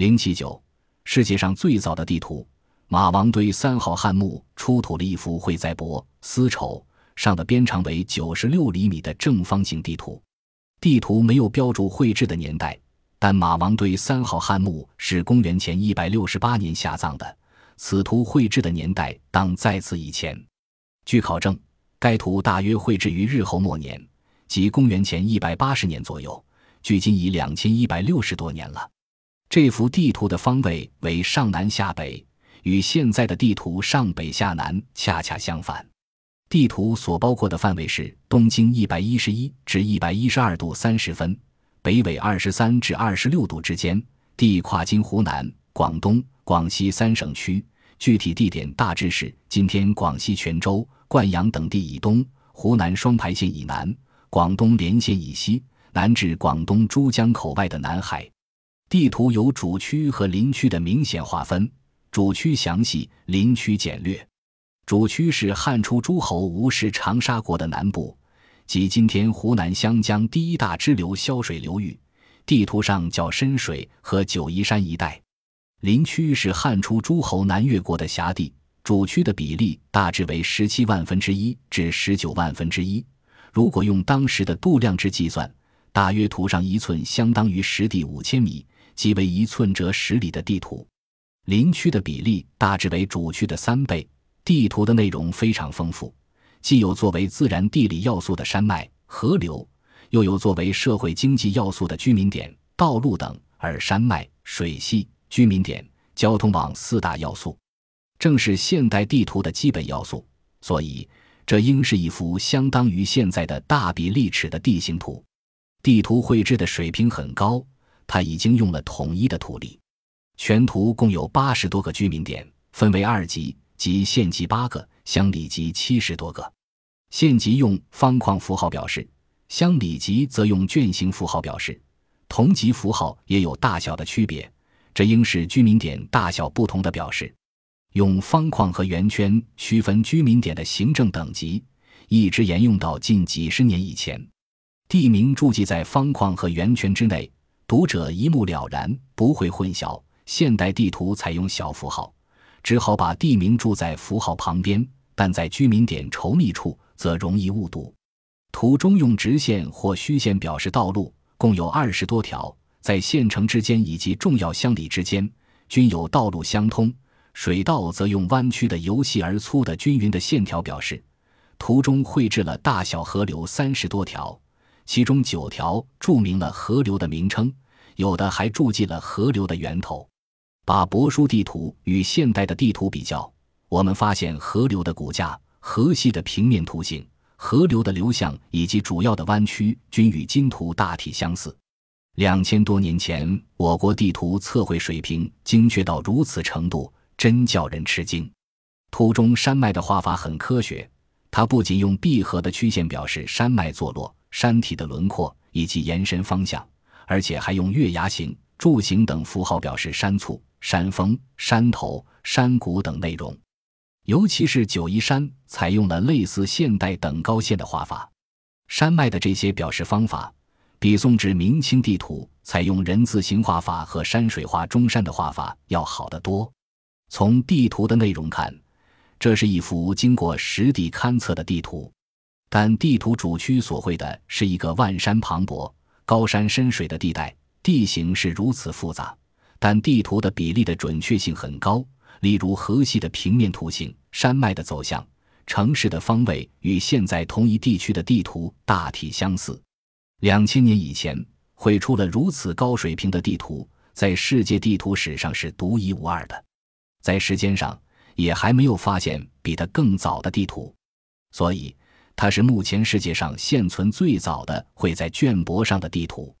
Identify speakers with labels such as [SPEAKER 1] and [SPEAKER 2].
[SPEAKER 1] 零七九，世界上最早的地图，马王堆三号汉墓出土了一幅绘在帛丝绸上的边长为九十六厘米的正方形地图。地图没有标注绘制的年代，但马王堆三号汉墓是公元前一百六十八年下葬的，此图绘制的年代当在此以前。据考证，该图大约绘制于日后末年，即公元前一百八十年左右，距今已两千一百六十多年了。这幅地图的方位为上南下北，与现在的地图上北下南恰恰相反。地图所包括的范围是东经一百一十一至一百一十二度三十分，北纬二十三至二十六度之间，地跨经湖南、广东、广西三省区，具体地点大致是今天广西泉州、灌阳等地以东，湖南双牌县以南，广东连县以西，南至广东珠江口外的南海。地图有主区和林区的明显划分，主区详细，林区简略。主区是汉初诸侯吴氏长沙国的南部，即今天湖南湘江第一大支流潇水流域，地图上较深水和九嶷山一带。林区是汉初诸侯南越国的辖地，主区的比例大致为十七万分之一至十九万分之一。如果用当时的度量制计算，大约图上一寸相当于实地五千米，即为一寸折十里的地图。林区的比例大致为主区的三倍。地图的内容非常丰富，既有作为自然地理要素的山脉、河流，又有作为社会经济要素的居民点、道路等，而山脉、水系、居民点、交通网四大要素，正是现代地图的基本要素。所以，这应是一幅相当于现在的大比例尺的地形图。地图绘制的水平很高，它已经用了统一的图例。全图共有八十多个居民点，分为二级。即县级八个，乡里级七十多个。县级用方框符号表示，乡里级则用卷形符号表示。同级符号也有大小的区别，这应是居民点大小不同的表示。用方框和圆圈区分居民点的行政等级，一直沿用到近几十年以前。地名注记在方框和圆圈之内，读者一目了然，不会混淆。现代地图采用小符号。只好把地名注在符号旁边，但在居民点稠密处则容易误读。图中用直线或虚线表示道路，共有二十多条，在县城之间以及重要乡里之间均有道路相通。水道则用弯曲的由细而粗的均匀的线条表示。图中绘制了大小河流三十多条，其中九条注明了河流的名称，有的还注记了河流的源头。把帛书地图与现代的地图比较，我们发现河流的骨架、河系的平面图形、河流的流向以及主要的弯曲均与今图大体相似。两千多年前，我国地图测绘水平精确到如此程度，真叫人吃惊。图中山脉的画法很科学，它不仅用闭合的曲线表示山脉坐落、山体的轮廓以及延伸方向，而且还用月牙形、柱形等符号表示山簇。山峰、山头、山谷等内容，尤其是九嶷山，采用了类似现代等高线的画法。山脉的这些表示方法，比宋至明清地图采用人字形画法和山水画中山的画法要好得多。从地图的内容看，这是一幅经过实地勘测的地图，但地图主区所绘的是一个万山磅礴、高山深水的地带，地形是如此复杂。但地图的比例的准确性很高，例如河系的平面图形、山脉的走向、城市的方位与现在同一地区的地图大体相似。两千年以前绘出了如此高水平的地图，在世界地图史上是独一无二的，在时间上也还没有发现比它更早的地图，所以它是目前世界上现存最早的绘在绢帛上的地图。